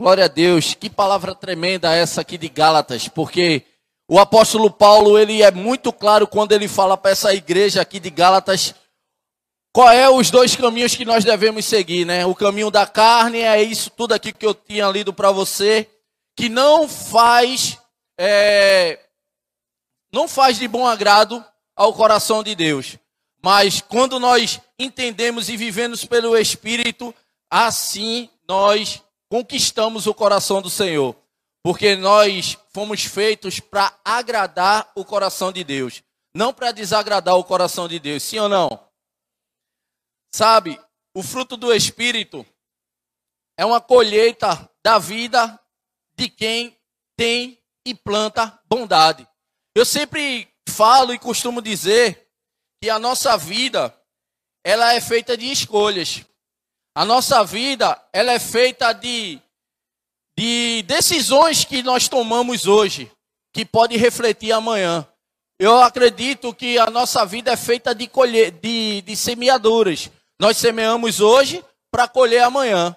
Glória a Deus. Que palavra tremenda essa aqui de Gálatas, porque o apóstolo Paulo, ele é muito claro quando ele fala para essa igreja aqui de Gálatas qual é os dois caminhos que nós devemos seguir, né? O caminho da carne é isso tudo aqui que eu tinha lido para você, que não faz é, não faz de bom agrado ao coração de Deus. Mas quando nós entendemos e vivemos pelo Espírito, assim nós conquistamos o coração do Senhor, porque nós fomos feitos para agradar o coração de Deus, não para desagradar o coração de Deus, sim ou não? Sabe, o fruto do Espírito é uma colheita da vida de quem tem e planta bondade. Eu sempre falo e costumo dizer que a nossa vida ela é feita de escolhas. A nossa vida, ela é feita de, de decisões que nós tomamos hoje, que pode refletir amanhã. Eu acredito que a nossa vida é feita de, colher, de, de semeaduras. Nós semeamos hoje para colher amanhã.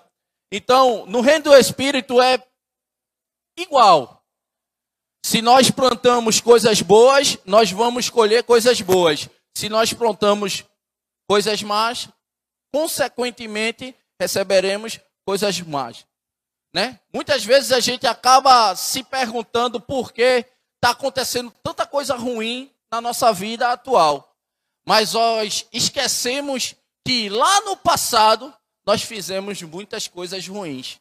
Então, no reino do Espírito é igual. Se nós plantamos coisas boas, nós vamos colher coisas boas. Se nós plantamos coisas más, consequentemente, receberemos coisas más. Né? Muitas vezes a gente acaba se perguntando por que está acontecendo tanta coisa ruim na nossa vida atual. Mas nós esquecemos que lá no passado nós fizemos muitas coisas ruins.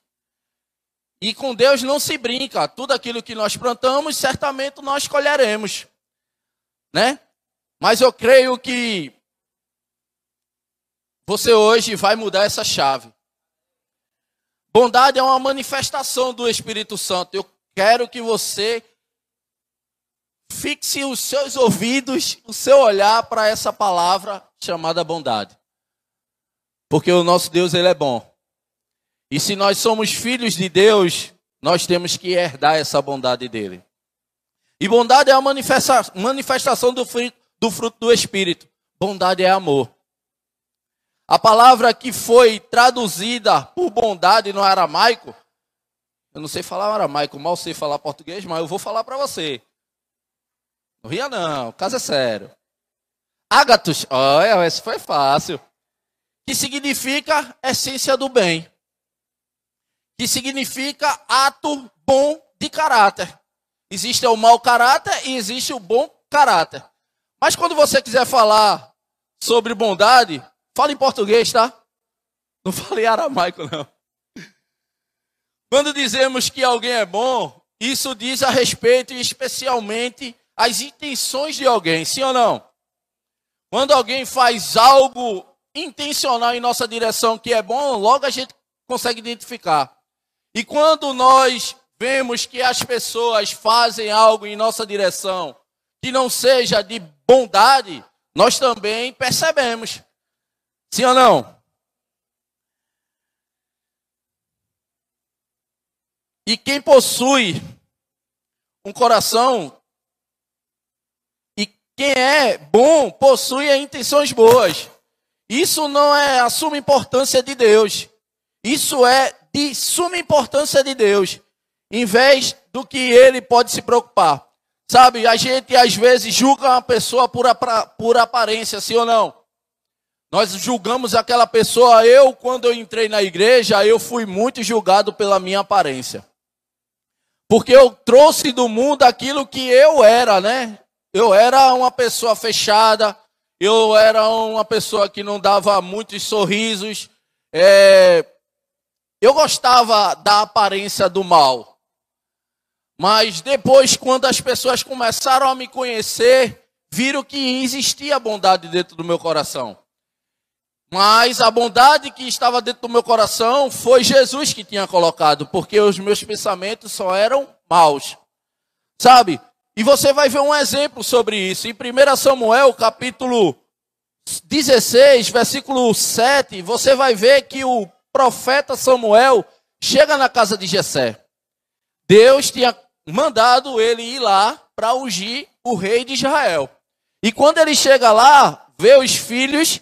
E com Deus não se brinca. Tudo aquilo que nós plantamos, certamente nós colheremos. Né? Mas eu creio que você hoje vai mudar essa chave. Bondade é uma manifestação do Espírito Santo. Eu quero que você fixe os seus ouvidos, o seu olhar para essa palavra chamada bondade. Porque o nosso Deus, ele é bom. E se nós somos filhos de Deus, nós temos que herdar essa bondade dele. E bondade é a manifestação do fruto, do fruto do Espírito. Bondade é amor. A palavra que foi traduzida por bondade no aramaico, eu não sei falar aramaico, mal sei falar português, mas eu vou falar para você. Não ria não, o caso é sério. Ágatos, olha, esse foi fácil. Que significa essência do bem. Que significa ato bom de caráter. Existe o mau caráter e existe o bom caráter. Mas quando você quiser falar sobre bondade, Fala em português, tá? Não falei aramaico, não. Quando dizemos que alguém é bom, isso diz a respeito especialmente às intenções de alguém, sim ou não? Quando alguém faz algo intencional em nossa direção que é bom, logo a gente consegue identificar. E quando nós vemos que as pessoas fazem algo em nossa direção que não seja de bondade, nós também percebemos. Sim ou não? E quem possui um coração e quem é bom possui intenções boas. Isso não é a suma importância de Deus. Isso é de suma importância de Deus, em vez do que ele pode se preocupar. Sabe, a gente às vezes julga uma pessoa por, por aparência, sim ou não? Nós julgamos aquela pessoa. Eu, quando eu entrei na igreja, eu fui muito julgado pela minha aparência. Porque eu trouxe do mundo aquilo que eu era, né? Eu era uma pessoa fechada, eu era uma pessoa que não dava muitos sorrisos. É... Eu gostava da aparência do mal. Mas depois, quando as pessoas começaram a me conhecer, viram que existia bondade dentro do meu coração. Mas a bondade que estava dentro do meu coração foi Jesus que tinha colocado, porque os meus pensamentos só eram maus. Sabe? E você vai ver um exemplo sobre isso. Em 1 Samuel, capítulo 16, versículo 7, você vai ver que o profeta Samuel chega na casa de Jessé. Deus tinha mandado ele ir lá para ungir o rei de Israel. E quando ele chega lá, vê os filhos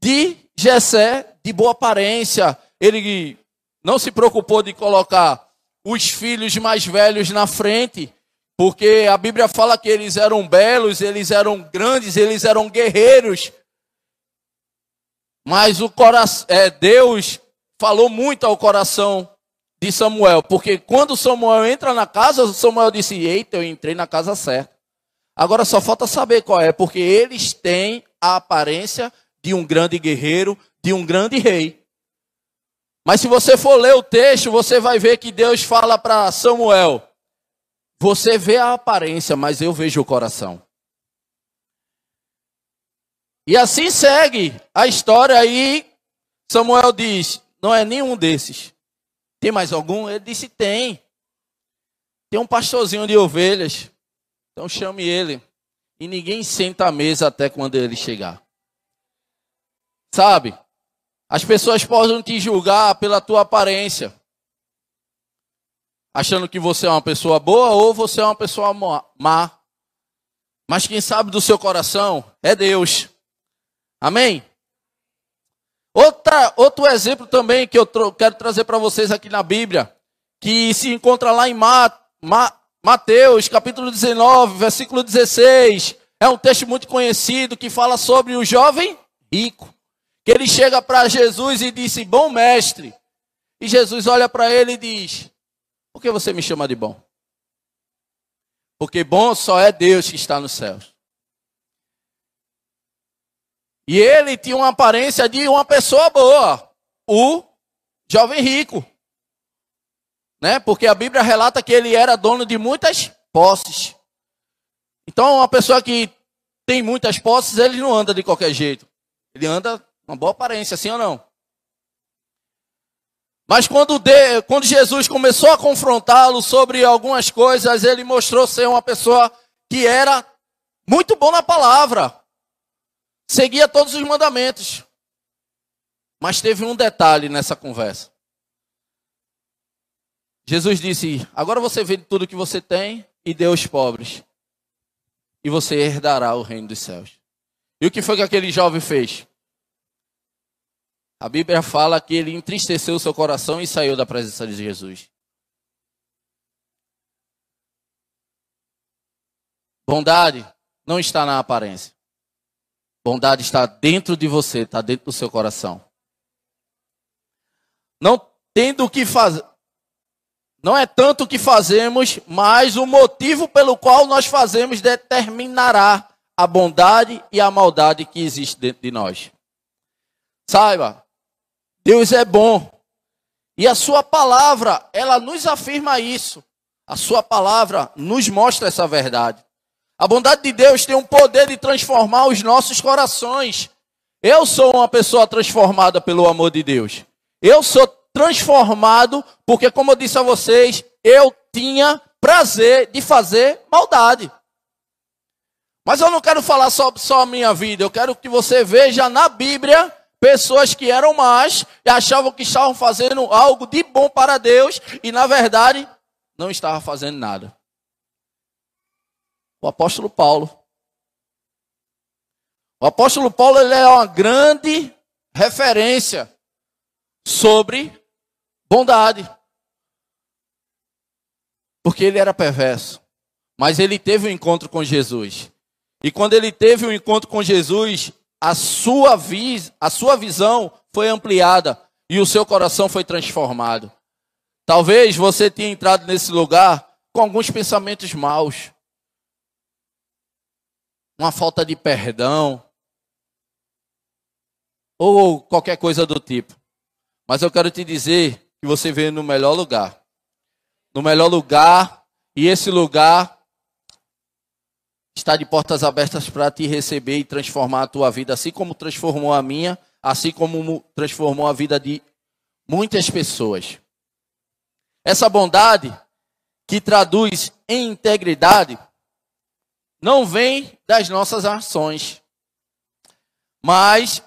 de Jessé, de boa aparência, ele não se preocupou de colocar os filhos mais velhos na frente, porque a Bíblia fala que eles eram belos, eles eram grandes, eles eram guerreiros. Mas o coração, é, Deus falou muito ao coração de Samuel, porque quando Samuel entra na casa, Samuel disse: Eita, eu entrei na casa certa. Agora só falta saber qual é, porque eles têm a aparência de um grande guerreiro, de um grande rei. Mas se você for ler o texto, você vai ver que Deus fala para Samuel: Você vê a aparência, mas eu vejo o coração. E assim segue a história aí. Samuel diz: Não é nenhum desses. Tem mais algum? Ele disse: Tem. Tem um pastorzinho de ovelhas. Então chame ele. E ninguém senta à mesa até quando ele chegar. Sabe? As pessoas podem te julgar pela tua aparência. Achando que você é uma pessoa boa ou você é uma pessoa má. Mas quem sabe do seu coração é Deus. Amém? Outra, outro exemplo também que eu quero trazer para vocês aqui na Bíblia, que se encontra lá em Ma Ma Mateus, capítulo 19, versículo 16. É um texto muito conhecido que fala sobre o jovem rico. Que ele chega para Jesus e disse: Bom mestre. E Jesus olha para ele e diz: Por que você me chama de bom? Porque bom só é Deus que está nos céus. E ele tinha uma aparência de uma pessoa boa, o jovem rico. Né? Porque a Bíblia relata que ele era dono de muitas posses. Então, uma pessoa que tem muitas posses, ele não anda de qualquer jeito. Ele anda uma boa aparência, sim ou não? Mas quando, de, quando Jesus começou a confrontá-lo sobre algumas coisas, ele mostrou ser uma pessoa que era muito bom na palavra, seguia todos os mandamentos. Mas teve um detalhe nessa conversa. Jesus disse: Agora você vende tudo que você tem e dê aos pobres, e você herdará o reino dos céus. E o que foi que aquele jovem fez? A Bíblia fala que ele entristeceu o seu coração e saiu da presença de Jesus. Bondade não está na aparência. Bondade está dentro de você, está dentro do seu coração. Não tendo o que fazer. Não é tanto o que fazemos, mas o motivo pelo qual nós fazemos determinará a bondade e a maldade que existe dentro de nós. Saiba, Deus é bom. E a sua palavra, ela nos afirma isso. A sua palavra nos mostra essa verdade. A bondade de Deus tem um poder de transformar os nossos corações. Eu sou uma pessoa transformada pelo amor de Deus. Eu sou transformado porque, como eu disse a vocês, eu tinha prazer de fazer maldade. Mas eu não quero falar só, só a minha vida, eu quero que você veja na Bíblia pessoas que eram más e achavam que estavam fazendo algo de bom para Deus e, na verdade, não estavam fazendo nada o apóstolo Paulo. O apóstolo Paulo ele é uma grande referência sobre bondade. Porque ele era perverso. Mas ele teve um encontro com Jesus. E quando ele teve um encontro com Jesus, a sua, vis, a sua visão foi ampliada e o seu coração foi transformado. Talvez você tenha entrado nesse lugar com alguns pensamentos maus uma falta de perdão, ou qualquer coisa do tipo. Mas eu quero te dizer que você veio no melhor lugar. No melhor lugar, e esse lugar está de portas abertas para te receber e transformar a tua vida, assim como transformou a minha, assim como transformou a vida de muitas pessoas. Essa bondade que traduz em integridade não vem das nossas ações, mas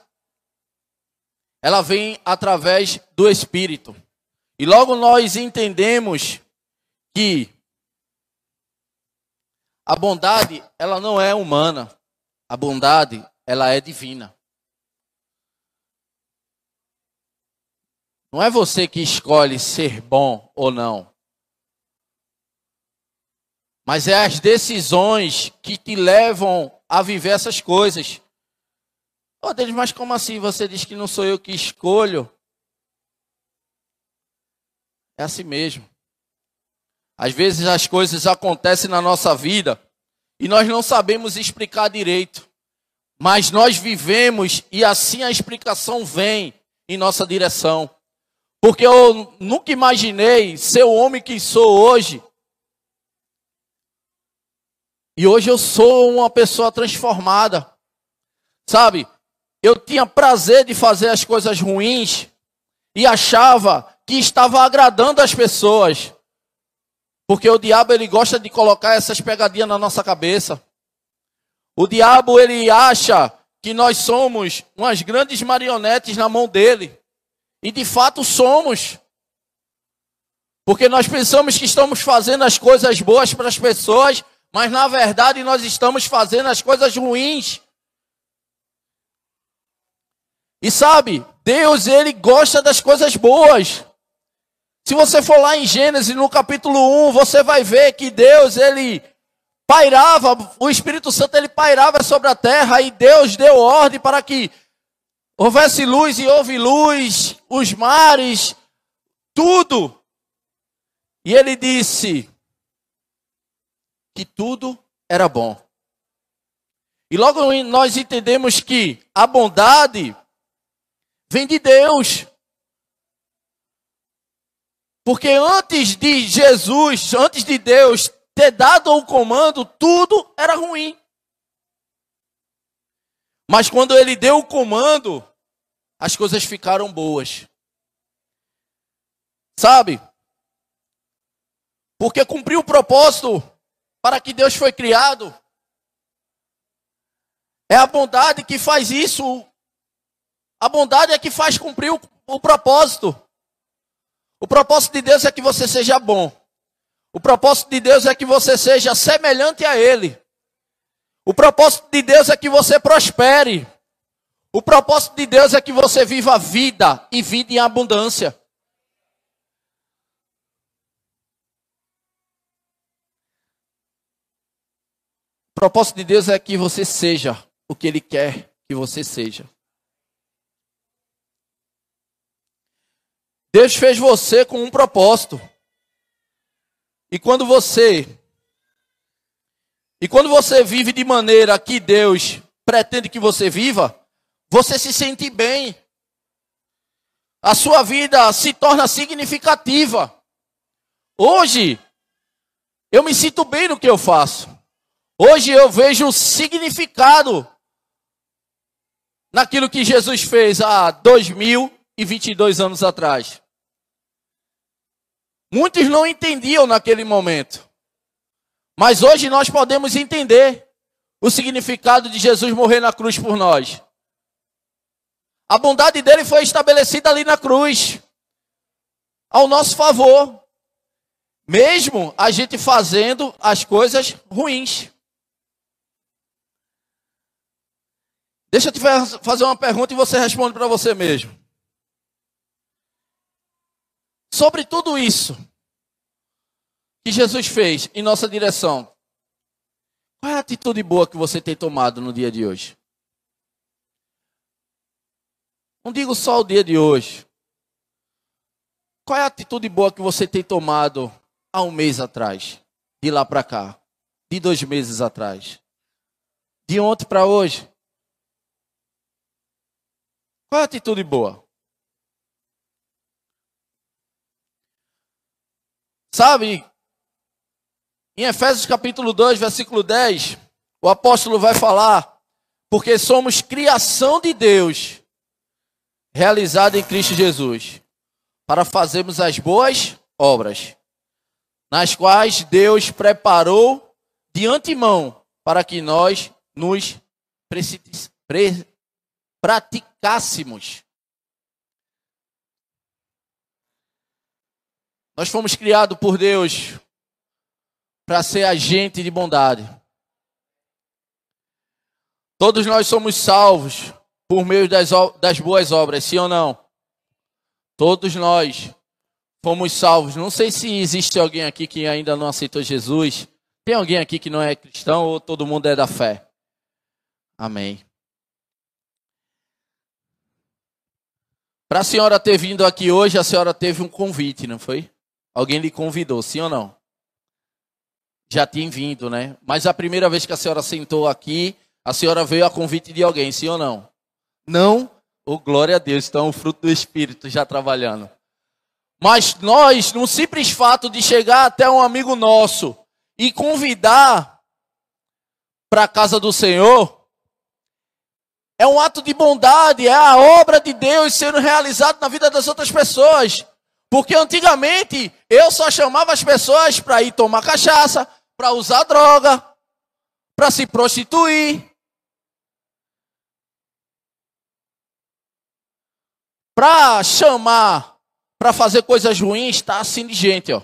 ela vem através do Espírito. E logo nós entendemos que a bondade, ela não é humana. A bondade, ela é divina. Não é você que escolhe ser bom ou não. Mas é as decisões que te levam a viver essas coisas. Oh, Deus, mas como assim você diz que não sou eu que escolho? É assim mesmo. Às vezes as coisas acontecem na nossa vida e nós não sabemos explicar direito. Mas nós vivemos e assim a explicação vem em nossa direção. Porque eu nunca imaginei ser o homem que sou hoje. E hoje eu sou uma pessoa transformada. Sabe? Eu tinha prazer de fazer as coisas ruins e achava que estava agradando as pessoas. Porque o diabo ele gosta de colocar essas pegadinhas na nossa cabeça. O diabo ele acha que nós somos umas grandes marionetes na mão dele. E de fato somos. Porque nós pensamos que estamos fazendo as coisas boas para as pessoas, mas na verdade nós estamos fazendo as coisas ruins. E sabe, Deus ele gosta das coisas boas. Se você for lá em Gênesis, no capítulo 1, você vai ver que Deus, ele pairava, o Espírito Santo, ele pairava sobre a terra e Deus deu ordem para que houvesse luz e houve luz, os mares, tudo. E ele disse que tudo era bom. E logo nós entendemos que a bondade vem de Deus. Porque antes de Jesus, antes de Deus ter dado o comando, tudo era ruim. Mas quando ele deu o comando, as coisas ficaram boas. Sabe? Porque cumpriu o propósito para que Deus foi criado. É a bondade que faz isso. A bondade é que faz cumprir o, o propósito. O propósito de Deus é que você seja bom. O propósito de Deus é que você seja semelhante a Ele. O propósito de Deus é que você prospere. O propósito de Deus é que você viva a vida e vida em abundância. O propósito de Deus é que você seja o que Ele quer que você seja. Deus fez você com um propósito. E quando você E quando você vive de maneira que Deus pretende que você viva, você se sente bem. A sua vida se torna significativa. Hoje eu me sinto bem no que eu faço. Hoje eu vejo significado naquilo que Jesus fez há 2022 anos atrás. Muitos não entendiam naquele momento. Mas hoje nós podemos entender o significado de Jesus morrer na cruz por nós. A bondade dele foi estabelecida ali na cruz, ao nosso favor, mesmo a gente fazendo as coisas ruins. Deixa eu te fazer uma pergunta e você responde para você mesmo. Sobre tudo isso que Jesus fez em nossa direção, qual é a atitude boa que você tem tomado no dia de hoje? Não digo só o dia de hoje. Qual é a atitude boa que você tem tomado há um mês atrás? De lá para cá? De dois meses atrás? De ontem para hoje? Qual é a atitude boa? Sabe, em Efésios capítulo 2, versículo 10, o apóstolo vai falar, porque somos criação de Deus, realizada em Cristo Jesus, para fazermos as boas obras, nas quais Deus preparou de antemão para que nós nos praticássemos. Nós fomos criados por Deus para ser agente de bondade. Todos nós somos salvos por meio das, das boas obras, sim ou não? Todos nós fomos salvos. Não sei se existe alguém aqui que ainda não aceitou Jesus. Tem alguém aqui que não é cristão ou todo mundo é da fé? Amém. Para a senhora ter vindo aqui hoje, a senhora teve um convite, não foi? Alguém lhe convidou, sim ou não? Já tinha vindo, né? Mas a primeira vez que a senhora sentou aqui, a senhora veio a convite de alguém, sim ou não? Não? Oh, glória a Deus, então o fruto do Espírito já trabalhando. Mas nós, no simples fato de chegar até um amigo nosso e convidar para a casa do Senhor, é um ato de bondade, é a obra de Deus sendo realizada na vida das outras pessoas. Porque antigamente eu só chamava as pessoas para ir tomar cachaça, para usar droga, para se prostituir. Para chamar, para fazer coisas ruins, está assim de gente, ó.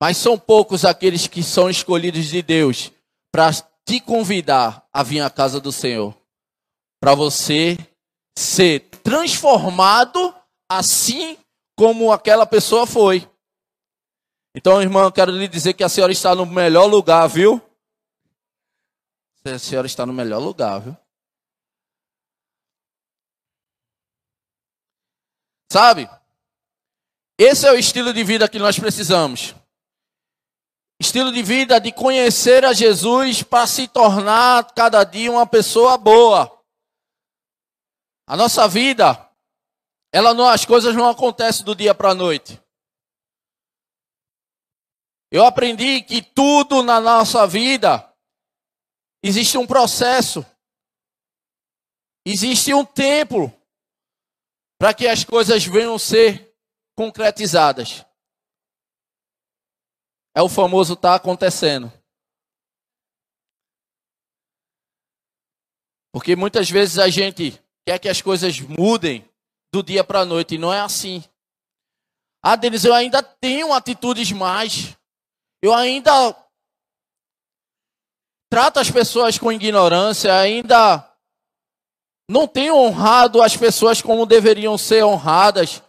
Mas são poucos aqueles que são escolhidos de Deus para te convidar a vir à casa do Senhor, para você ser transformado assim como aquela pessoa foi. Então, irmão, eu quero lhe dizer que a senhora está no melhor lugar, viu? A senhora está no melhor lugar, viu? Sabe? Esse é o estilo de vida que nós precisamos. Estilo de vida de conhecer a Jesus para se tornar cada dia uma pessoa boa. A nossa vida, ela não, as coisas não acontecem do dia para a noite. Eu aprendi que tudo na nossa vida existe um processo, existe um tempo para que as coisas venham ser concretizadas. É o famoso tá acontecendo. Porque muitas vezes a gente quer que as coisas mudem do dia para a noite não é assim. Ah, deles eu ainda tenho atitudes mais. Eu ainda trato as pessoas com ignorância, ainda não tenho honrado as pessoas como deveriam ser honradas.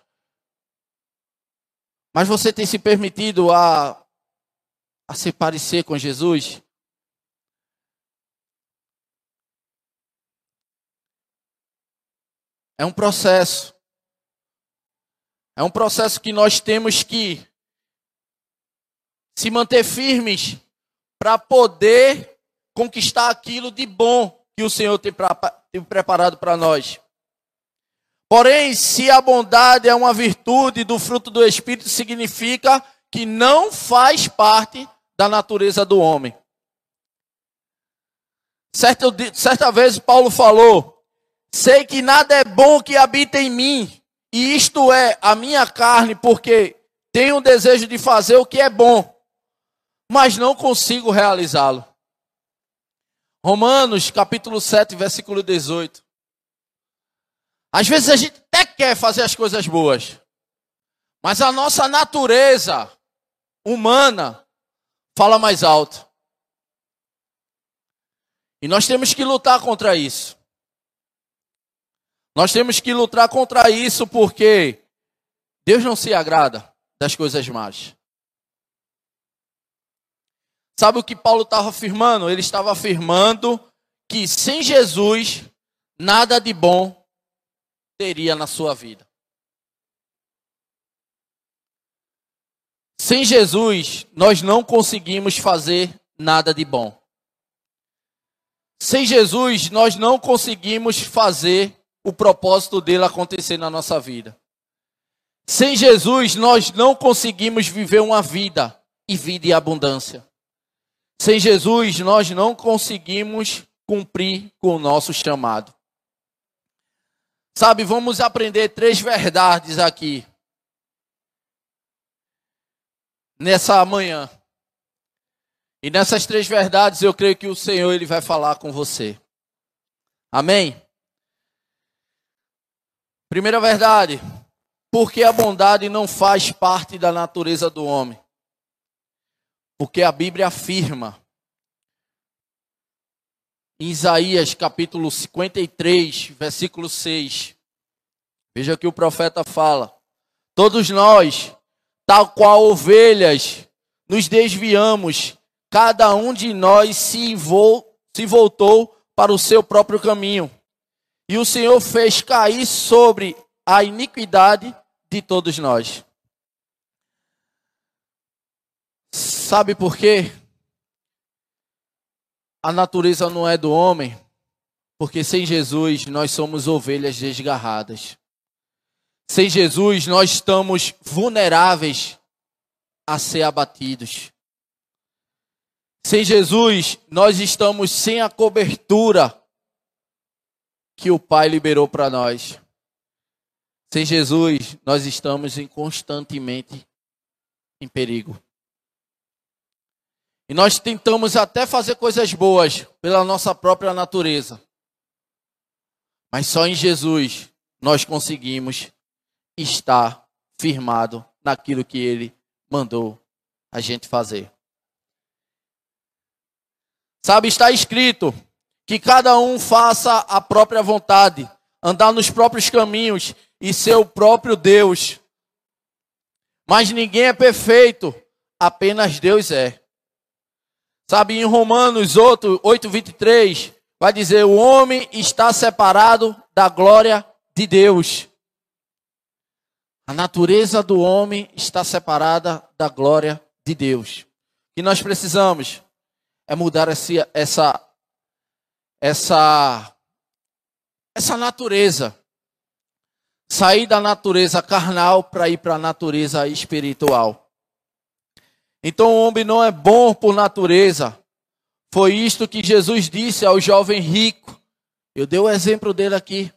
Mas você tem se permitido a a se parecer com Jesus? É um processo. É um processo que nós temos que se manter firmes para poder conquistar aquilo de bom que o Senhor tem, pra, tem preparado para nós. Porém, se a bondade é uma virtude do fruto do Espírito, significa que não faz parte da natureza do homem. Certa, certa vez Paulo falou: Sei que nada é bom que habita em mim, e isto é a minha carne, porque tenho o desejo de fazer o que é bom, mas não consigo realizá-lo. Romanos capítulo 7, versículo 18. Às vezes a gente até quer fazer as coisas boas, mas a nossa natureza humana fala mais alto. E nós temos que lutar contra isso. Nós temos que lutar contra isso porque Deus não se agrada das coisas más. Sabe o que Paulo estava afirmando? Ele estava afirmando que sem Jesus nada de bom teria na sua vida. Sem Jesus, nós não conseguimos fazer nada de bom. Sem Jesus, nós não conseguimos fazer o propósito dele acontecer na nossa vida. Sem Jesus, nós não conseguimos viver uma vida e vida em abundância. Sem Jesus, nós não conseguimos cumprir com o nosso chamado. Sabe, vamos aprender três verdades aqui nessa manhã. E nessas três verdades eu creio que o Senhor ele vai falar com você. Amém? Primeira verdade, porque a bondade não faz parte da natureza do homem. Porque a Bíblia afirma em Isaías capítulo 53, versículo 6. Veja que o profeta fala: Todos nós tal qual ovelhas, nos desviamos, cada um de nós se, vo se voltou para o seu próprio caminho. E o Senhor fez cair sobre a iniquidade de todos nós. Sabe por quê? A natureza não é do homem, porque sem Jesus nós somos ovelhas desgarradas. Sem Jesus nós estamos vulneráveis a ser abatidos. Sem Jesus nós estamos sem a cobertura que o Pai liberou para nós. Sem Jesus nós estamos em constantemente em perigo. E nós tentamos até fazer coisas boas pela nossa própria natureza. Mas só em Jesus nós conseguimos estar firmado naquilo que ele mandou a gente fazer. Sabe, está escrito que cada um faça a própria vontade, andar nos próprios caminhos e ser o próprio Deus. Mas ninguém é perfeito, apenas Deus é. Sabe, em Romanos 8, 8 23, vai dizer: o homem está separado da glória de Deus. A natureza do homem está separada da glória de Deus. Que nós precisamos é mudar esse, essa, essa, essa natureza. Sair da natureza carnal para ir para a natureza espiritual. Então o homem não é bom por natureza. Foi isto que Jesus disse ao jovem rico. Eu dei o exemplo dele aqui.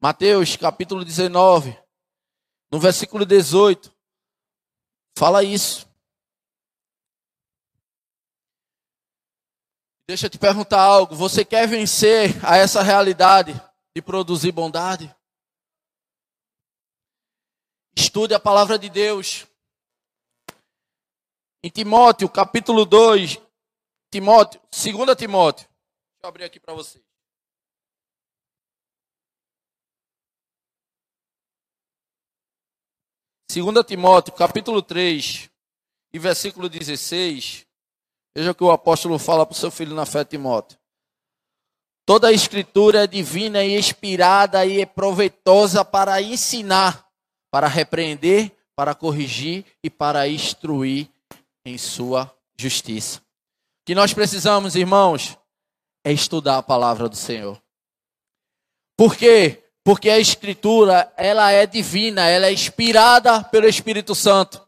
Mateus capítulo 19, no versículo 18, fala isso. Deixa eu te perguntar algo. Você quer vencer a essa realidade de produzir bondade? Estude a palavra de Deus. Em Timóteo, capítulo 2, Timóteo, 2 Timóteo. Deixa eu abrir aqui para vocês. 2 Timóteo, capítulo 3, e versículo 16. Veja o que o apóstolo fala para o seu filho na fé, Timóteo. Toda a escritura é divina e inspirada e é proveitosa para ensinar, para repreender, para corrigir e para instruir em sua justiça. O que nós precisamos, irmãos, é estudar a palavra do Senhor. Por quê? Porque a escritura, ela é divina, ela é inspirada pelo Espírito Santo.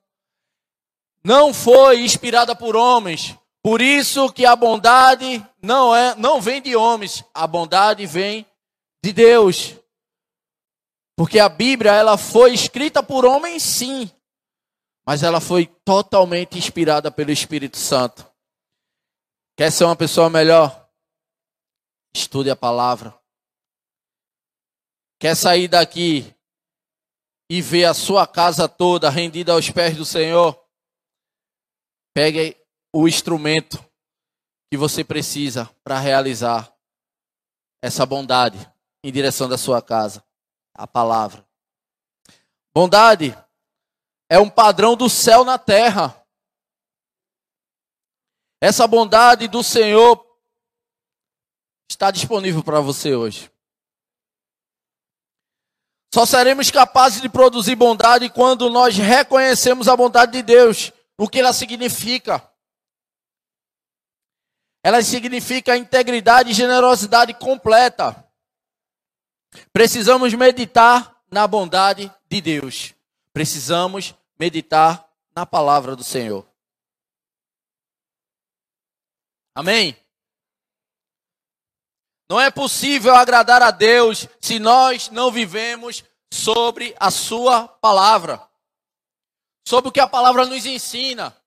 Não foi inspirada por homens. Por isso que a bondade não é, não vem de homens, a bondade vem de Deus. Porque a Bíblia, ela foi escrita por homens sim, mas ela foi totalmente inspirada pelo Espírito Santo. Quer ser uma pessoa melhor? Estude a palavra. Quer sair daqui e ver a sua casa toda rendida aos pés do Senhor? Pegue o instrumento que você precisa para realizar essa bondade em direção da sua casa a palavra. Bondade é um padrão do céu na terra. Essa bondade do Senhor está disponível para você hoje. Só seremos capazes de produzir bondade quando nós reconhecemos a bondade de Deus, o que ela significa. Ela significa integridade e generosidade completa. Precisamos meditar na bondade de Deus. Precisamos meditar na palavra do Senhor. Amém? Não é possível agradar a Deus se nós não vivemos sobre a Sua palavra, sobre o que a palavra nos ensina.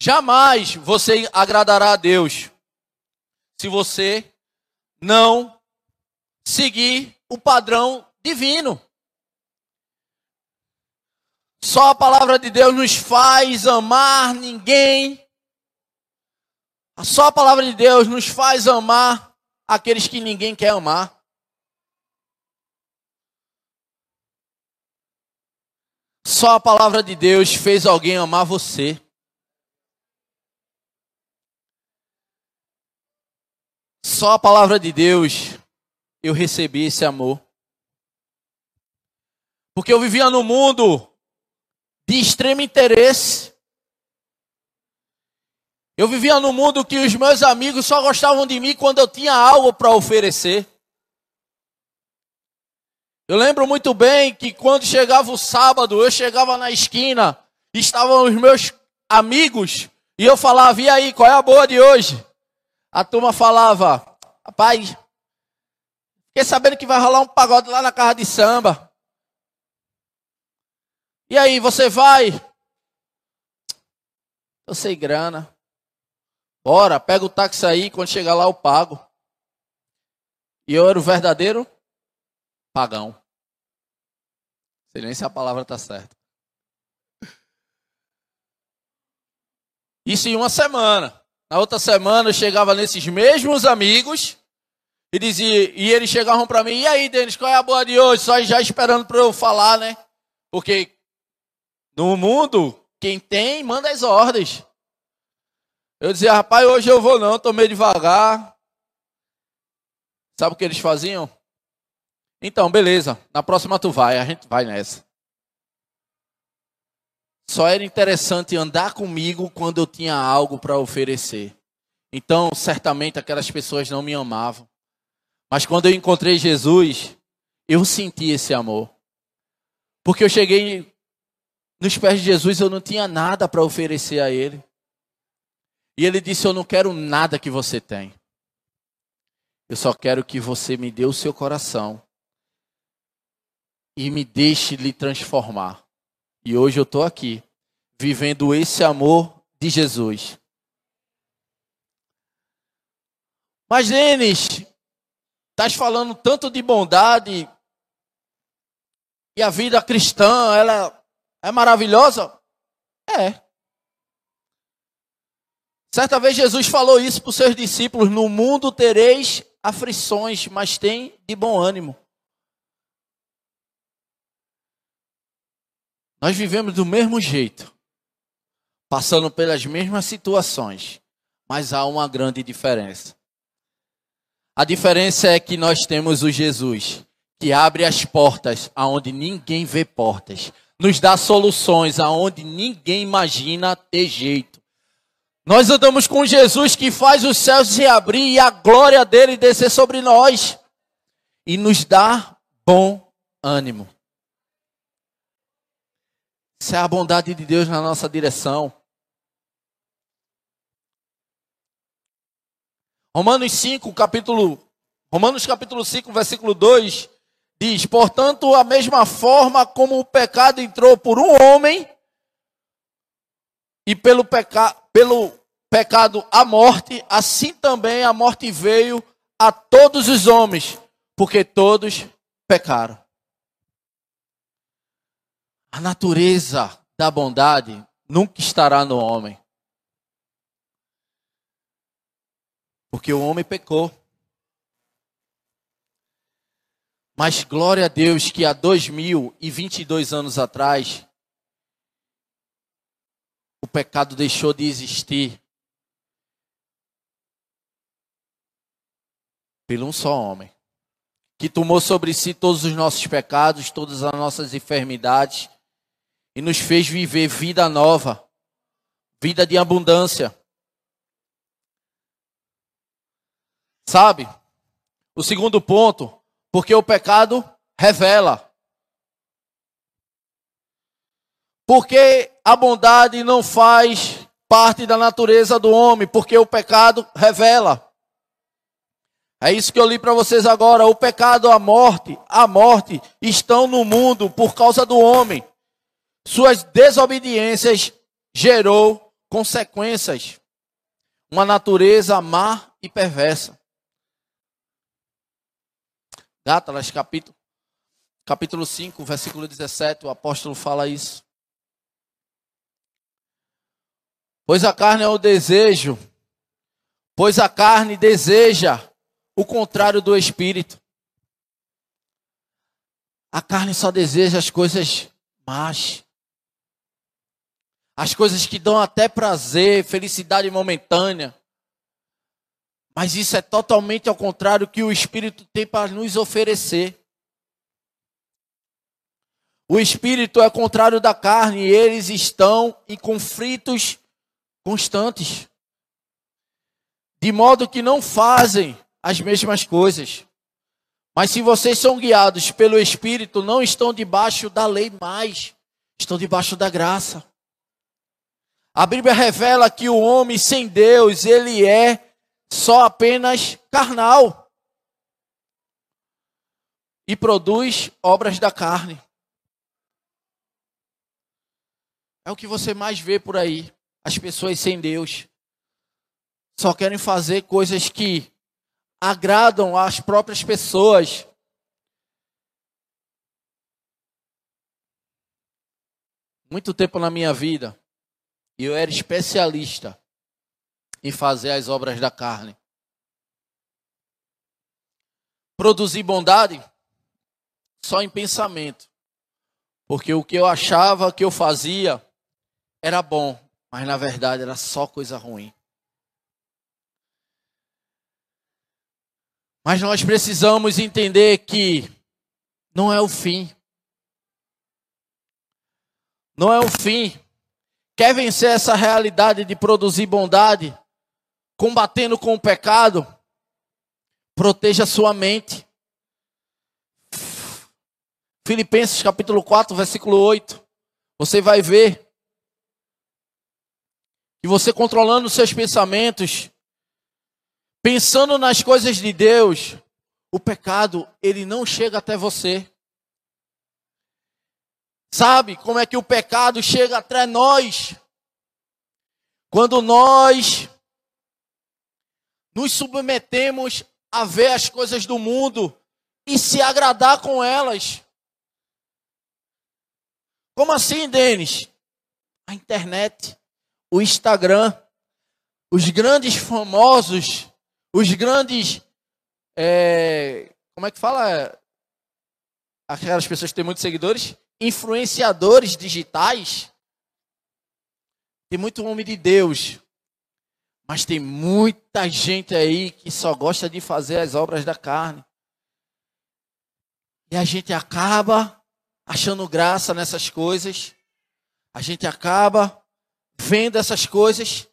Jamais você agradará a Deus se você não seguir o padrão divino. Só a palavra de Deus nos faz amar ninguém. Só a palavra de Deus nos faz amar aqueles que ninguém quer amar. só a palavra de Deus fez alguém amar você. Só a palavra de Deus eu recebi esse amor. Porque eu vivia no mundo de extremo interesse. Eu vivia no mundo que os meus amigos só gostavam de mim quando eu tinha algo para oferecer. Eu lembro muito bem que quando chegava o sábado, eu chegava na esquina, estavam os meus amigos, e eu falava: e aí, qual é a boa de hoje? A turma falava: rapaz, fiquei sabendo que vai rolar um pagode lá na casa de samba. E aí, você vai? Tô sem grana. Bora, pega o táxi aí, quando chegar lá eu pago. E eu era o verdadeiro pagão. Sei nem se a palavra está certa. Isso em uma semana. Na outra semana eu chegava nesses mesmos amigos e dizia, e eles chegavam para mim, e aí, Denis, qual é a boa de hoje? Só já esperando para eu falar, né? Porque no mundo, quem tem, manda as ordens. Eu dizia, rapaz, hoje eu vou não, tô meio devagar. Sabe o que eles faziam? Então, beleza. Na próxima tu vai, a gente vai nessa. Só era interessante andar comigo quando eu tinha algo para oferecer. Então, certamente aquelas pessoas não me amavam. Mas quando eu encontrei Jesus, eu senti esse amor. Porque eu cheguei nos pés de Jesus, eu não tinha nada para oferecer a ele. E ele disse: Eu não quero nada que você tem. Eu só quero que você me dê o seu coração e me deixe lhe transformar. E hoje eu estou aqui, vivendo esse amor de Jesus. Mas, Denis, estás falando tanto de bondade e a vida cristã, ela é maravilhosa? É. Certa vez Jesus falou isso para os seus discípulos: No mundo tereis aflições, mas tem de bom ânimo. Nós vivemos do mesmo jeito, passando pelas mesmas situações, mas há uma grande diferença. A diferença é que nós temos o Jesus, que abre as portas aonde ninguém vê portas, nos dá soluções aonde ninguém imagina ter jeito. Nós andamos com Jesus que faz os céus se abrir e a glória dele descer sobre nós e nos dá bom ânimo. Isso é a bondade de Deus na nossa direção. Romanos 5, capítulo Romanos capítulo 5, versículo 2 diz: "Portanto, a mesma forma como o pecado entrou por um homem, e pelo, peca pelo pecado a morte, assim também a morte veio a todos os homens, porque todos pecaram." A natureza da bondade nunca estará no homem. Porque o homem pecou. Mas glória a Deus que há 2022 anos atrás, o pecado deixou de existir. Pelo um só homem. Que tomou sobre si todos os nossos pecados, todas as nossas enfermidades e nos fez viver vida nova, vida de abundância. Sabe? O segundo ponto, porque o pecado revela. Porque a bondade não faz parte da natureza do homem, porque o pecado revela. É isso que eu li para vocês agora. O pecado, a morte, a morte estão no mundo por causa do homem. Suas desobediências gerou consequências. Uma natureza má e perversa. Gátalas, capítulo, capítulo 5, versículo 17, o apóstolo fala isso. Pois a carne é o desejo, pois a carne deseja o contrário do espírito. A carne só deseja as coisas más. As coisas que dão até prazer, felicidade momentânea. Mas isso é totalmente ao contrário do que o Espírito tem para nos oferecer. O Espírito é contrário da carne e eles estão em conflitos constantes. De modo que não fazem as mesmas coisas. Mas se vocês são guiados pelo Espírito, não estão debaixo da lei mais, estão debaixo da graça. A Bíblia revela que o homem sem Deus, ele é só apenas carnal e produz obras da carne. É o que você mais vê por aí. As pessoas sem Deus só querem fazer coisas que agradam às próprias pessoas. Muito tempo na minha vida, eu era especialista em fazer as obras da carne. Produzir bondade só em pensamento. Porque o que eu achava que eu fazia era bom, mas na verdade era só coisa ruim. Mas nós precisamos entender que não é o fim. Não é o fim. Quer vencer essa realidade de produzir bondade? combatendo com o pecado, proteja sua mente. Filipenses capítulo 4, versículo 8. Você vai ver que você controlando seus pensamentos, pensando nas coisas de Deus, o pecado, ele não chega até você. Sabe como é que o pecado chega até nós? Quando nós nos submetemos a ver as coisas do mundo e se agradar com elas. Como assim, Denis? A internet, o Instagram, os grandes famosos, os grandes. É, como é que fala? Aquelas pessoas que têm muitos seguidores? Influenciadores digitais. Tem muito homem de Deus mas tem muita gente aí que só gosta de fazer as obras da carne. E a gente acaba achando graça nessas coisas. A gente acaba vendo essas coisas.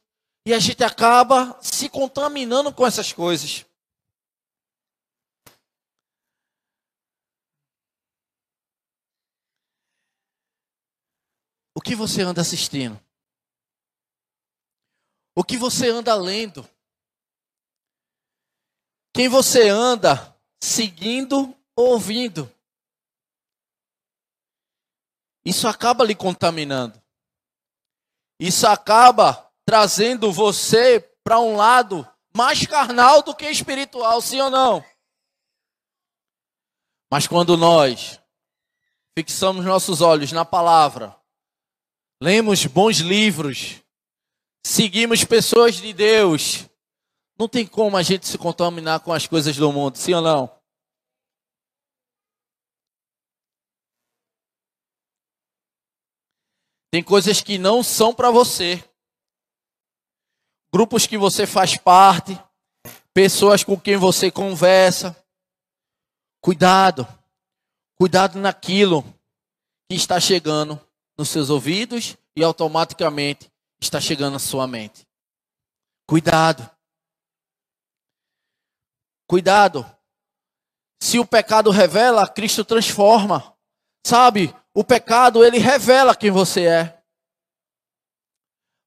E a gente acaba se contaminando com essas coisas. O que você anda assistindo? O que você anda lendo? Quem você anda seguindo ou ouvindo? Isso acaba lhe contaminando. Isso acaba trazendo você para um lado mais carnal do que espiritual, sim ou não? Mas quando nós fixamos nossos olhos na palavra, lemos bons livros, seguimos pessoas de Deus, não tem como a gente se contaminar com as coisas do mundo, sim ou não? Tem coisas que não são para você. Grupos que você faz parte, pessoas com quem você conversa. Cuidado. Cuidado naquilo que está chegando nos seus ouvidos e automaticamente está chegando à sua mente. Cuidado. Cuidado. Se o pecado revela, Cristo transforma. Sabe? O pecado, ele revela quem você é.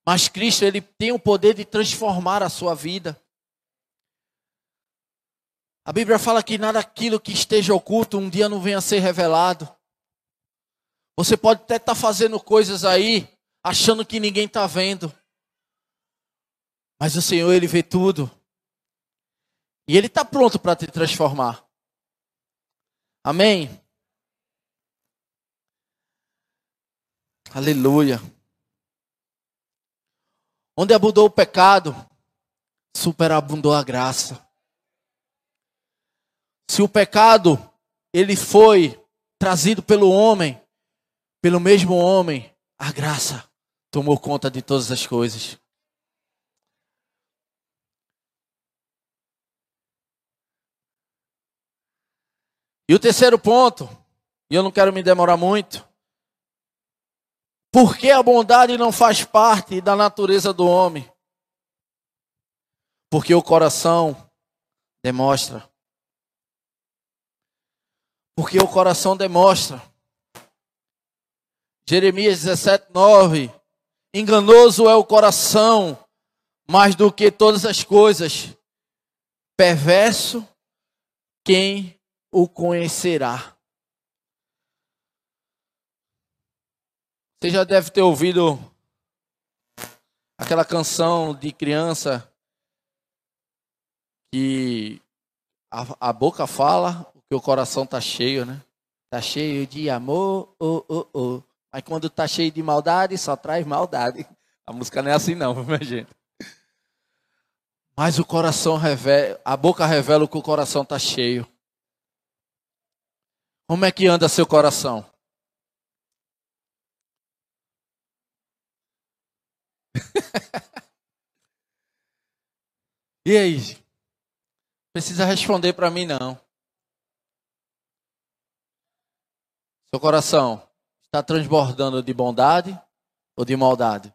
Mas Cristo, ele tem o poder de transformar a sua vida. A Bíblia fala que nada aquilo que esteja oculto um dia não venha a ser revelado. Você pode até estar fazendo coisas aí achando que ninguém está vendo. Mas o Senhor, Ele vê tudo. E Ele está pronto para te transformar. Amém? Aleluia. Onde abundou o pecado, superabundou a graça. Se o pecado ele foi trazido pelo homem, pelo mesmo homem, a graça tomou conta de todas as coisas. E o terceiro ponto, e eu não quero me demorar muito, por que a bondade não faz parte da natureza do homem? Porque o coração demonstra. Porque o coração demonstra. Jeremias 17, 9. Enganoso é o coração, mais do que todas as coisas. Perverso, quem o conhecerá. Você já deve ter ouvido aquela canção de criança que a, a boca fala, porque o coração tá cheio, né? Tá cheio de amor, oh, oh, oh. Mas quando tá cheio de maldade, só traz maldade. A música não é assim não, minha gente. Mas o coração revela, a boca revela que o coração tá cheio. Como é que anda seu coração? e aí? Precisa responder para mim não. Seu coração está transbordando de bondade ou de maldade?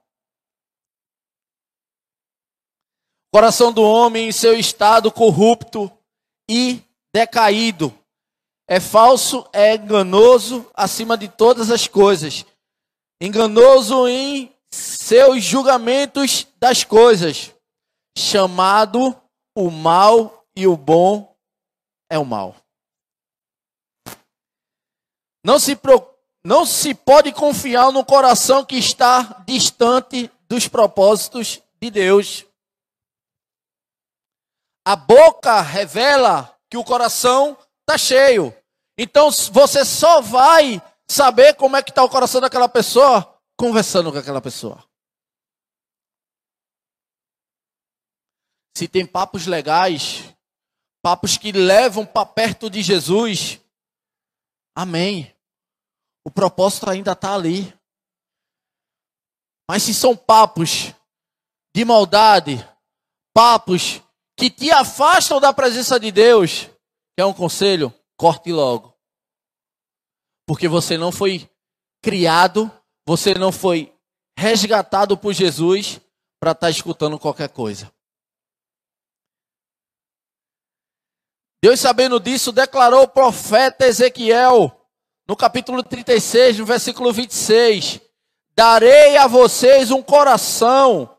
Coração do homem em seu estado corrupto e decaído é falso, é enganoso acima de todas as coisas. Enganoso em seus julgamentos das coisas. Chamado o mal e o bom é o mal. Não se, não se pode confiar no coração que está distante dos propósitos de Deus. A boca revela que o coração está cheio. Então você só vai saber como é que está o coração daquela pessoa conversando com aquela pessoa. Se tem papos legais, papos que levam para perto de Jesus, amém. O propósito ainda está ali. Mas se são papos de maldade, papos que te afastam da presença de Deus, é um conselho, corte logo. Porque você não foi criado, você não foi resgatado por Jesus para estar tá escutando qualquer coisa. Deus, sabendo disso, declarou o profeta Ezequiel, no capítulo 36, no versículo 26: Darei a vocês um coração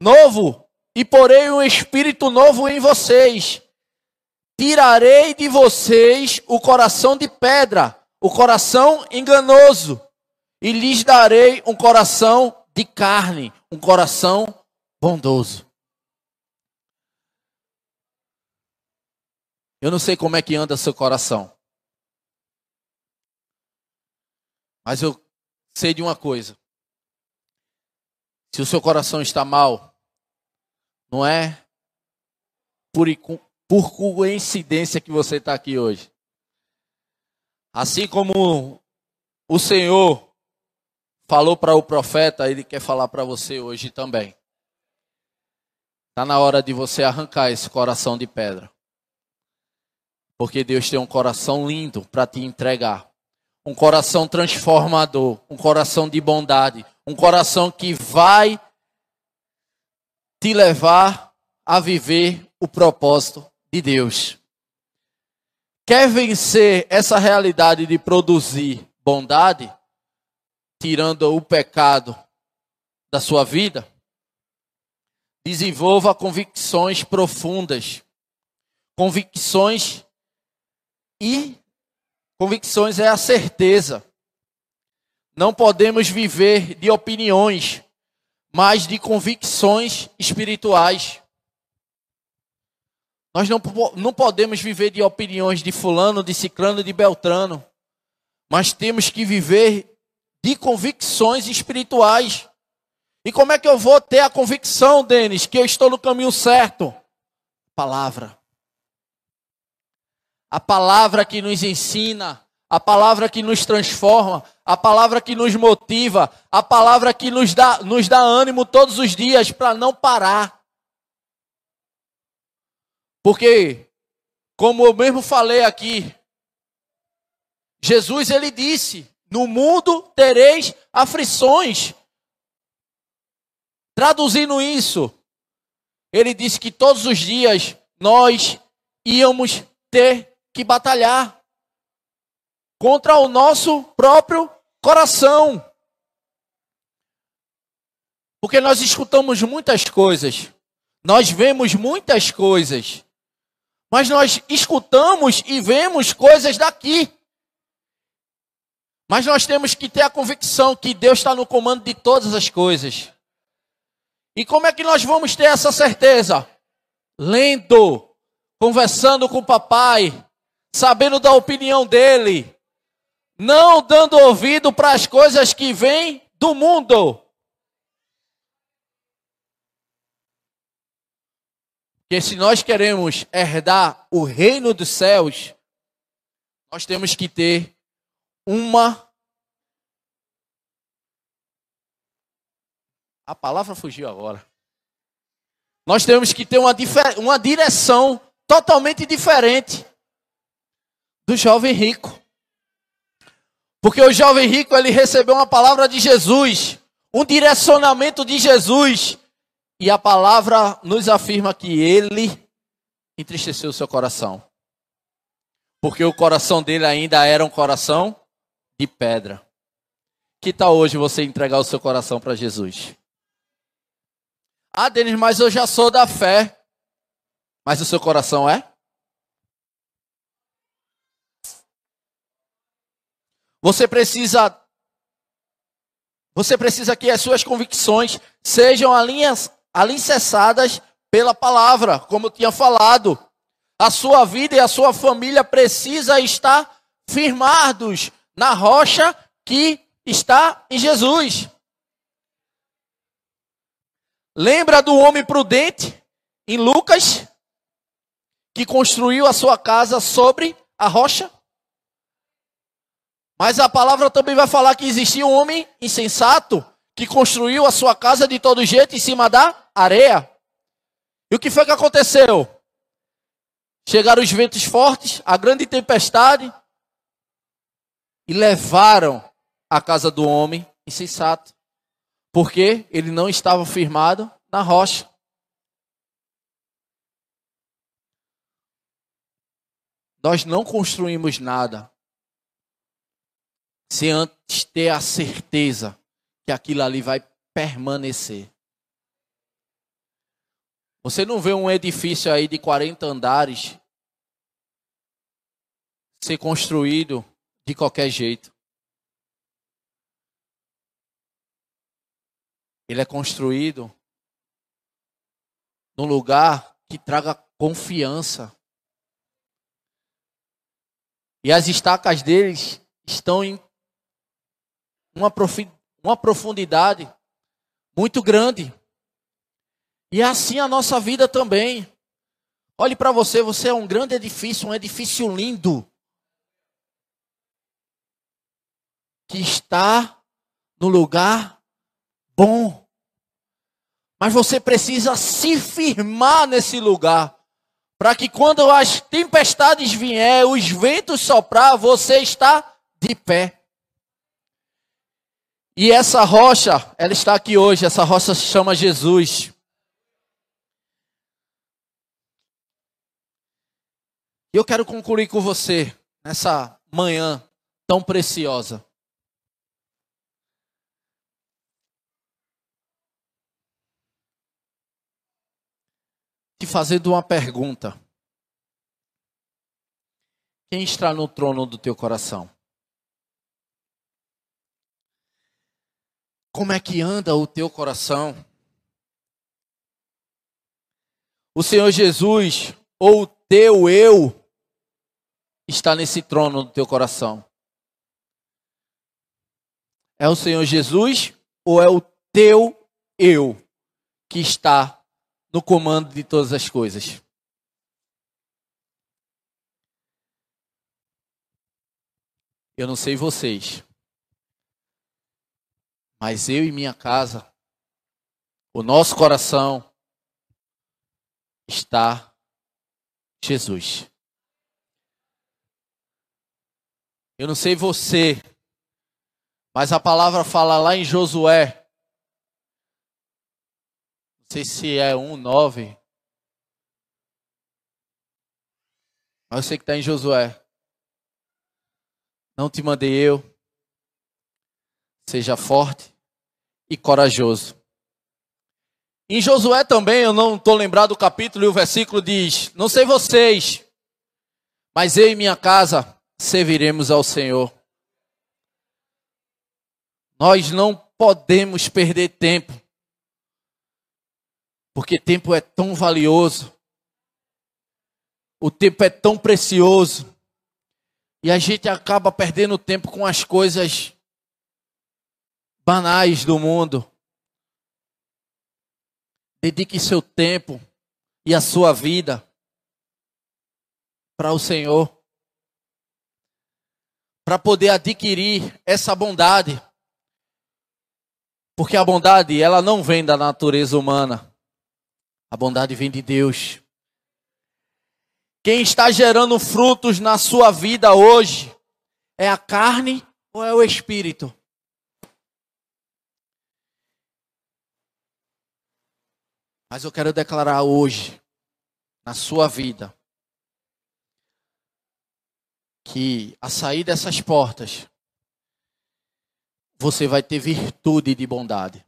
novo e porei um espírito novo em vocês. Tirarei de vocês o coração de pedra, o coração enganoso, e lhes darei um coração de carne, um coração bondoso. Eu não sei como é que anda seu coração. Mas eu sei de uma coisa. Se o seu coração está mal, não é por, por coincidência que você está aqui hoje. Assim como o Senhor falou para o profeta, ele quer falar para você hoje também. Está na hora de você arrancar esse coração de pedra. Porque Deus tem um coração lindo para te entregar. Um coração transformador, um coração de bondade, um coração que vai te levar a viver o propósito de Deus. Quer vencer essa realidade de produzir bondade, tirando o pecado da sua vida? Desenvolva convicções profundas, convicções e convicções é a certeza. Não podemos viver de opiniões, mas de convicções espirituais. Nós não, não podemos viver de opiniões de fulano, de ciclano, de beltrano. Mas temos que viver de convicções espirituais. E como é que eu vou ter a convicção, Denis, que eu estou no caminho certo? Palavra a palavra que nos ensina, a palavra que nos transforma, a palavra que nos motiva, a palavra que nos dá, nos dá ânimo todos os dias para não parar. Porque, como eu mesmo falei aqui, Jesus ele disse: No mundo tereis aflições. Traduzindo isso, ele disse que todos os dias nós íamos ter que batalhar contra o nosso próprio coração. Porque nós escutamos muitas coisas, nós vemos muitas coisas, mas nós escutamos e vemos coisas daqui. Mas nós temos que ter a convicção que Deus está no comando de todas as coisas. E como é que nós vamos ter essa certeza? Lendo, conversando com o papai, sabendo da opinião dele, não dando ouvido para as coisas que vêm do mundo. Porque se nós queremos herdar o reino dos céus, nós temos que ter uma. A palavra fugiu agora. Nós temos que ter uma, uma direção totalmente diferente do jovem rico. Porque o jovem rico ele recebeu uma palavra de Jesus, um direcionamento de Jesus, e a palavra nos afirma que ele entristeceu o seu coração. Porque o coração dele ainda era um coração de pedra. Que tal hoje você entregar o seu coração para Jesus? Ah, Denis, mas eu já sou da fé. Mas o seu coração é? Você precisa você precisa que as suas convicções sejam alinhas, alicerçadas pela palavra, como eu tinha falado. A sua vida e a sua família precisa estar firmados na rocha que está em Jesus. Lembra do homem prudente em Lucas que construiu a sua casa sobre a rocha? Mas a palavra também vai falar que existia um homem insensato que construiu a sua casa de todo jeito em cima da areia. E o que foi que aconteceu? Chegaram os ventos fortes, a grande tempestade, e levaram a casa do homem insensato, porque ele não estava firmado na rocha. Nós não construímos nada sem antes ter a certeza que aquilo ali vai permanecer. Você não vê um edifício aí de 40 andares ser construído de qualquer jeito. Ele é construído num lugar que traga confiança. E as estacas deles estão em uma, uma profundidade muito grande. E é assim a nossa vida também. Olhe para você, você é um grande edifício, um edifício lindo. Que está no lugar bom. Mas você precisa se firmar nesse lugar. Para que quando as tempestades vier, os ventos soprar, você está de pé. E essa rocha, ela está aqui hoje, essa rocha se chama Jesus. E eu quero concluir com você nessa manhã tão preciosa. Te fazendo uma pergunta. Quem está no trono do teu coração? Como é que anda o teu coração? O Senhor Jesus, ou o teu eu, está nesse trono do teu coração? É o Senhor Jesus ou é o teu eu que está no comando de todas as coisas? Eu não sei vocês, mas eu e minha casa, o nosso coração está Jesus. Eu não sei você, mas a palavra fala lá em Josué, não sei se é 1, 9, mas eu sei que está em Josué. Não te mandei eu. Seja forte e corajoso. Em Josué também, eu não estou lembrado do capítulo, e o versículo diz: Não sei vocês, mas eu e minha casa serviremos ao Senhor. Nós não podemos perder tempo, porque tempo é tão valioso, o tempo é tão precioso. E a gente acaba perdendo tempo com as coisas banais do mundo. Dedique seu tempo e a sua vida para o Senhor. Para poder adquirir essa bondade. Porque a bondade, ela não vem da natureza humana. A bondade vem de Deus. Quem está gerando frutos na sua vida hoje é a carne ou é o espírito? Mas eu quero declarar hoje, na sua vida, que a sair dessas portas, você vai ter virtude de bondade.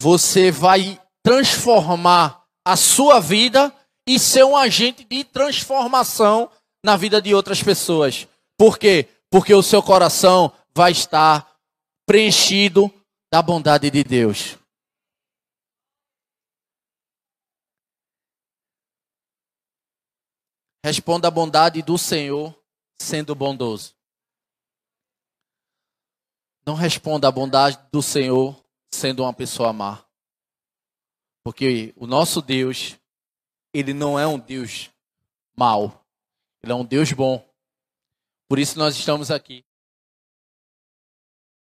Você vai transformar a sua vida e ser um agente de transformação na vida de outras pessoas. Por quê? Porque o seu coração vai estar preenchido da bondade de Deus. Responda a bondade do Senhor sendo bondoso. Não responda a bondade do Senhor sendo uma pessoa má. Porque o nosso Deus ele não é um Deus mau. Ele é um Deus bom. Por isso nós estamos aqui.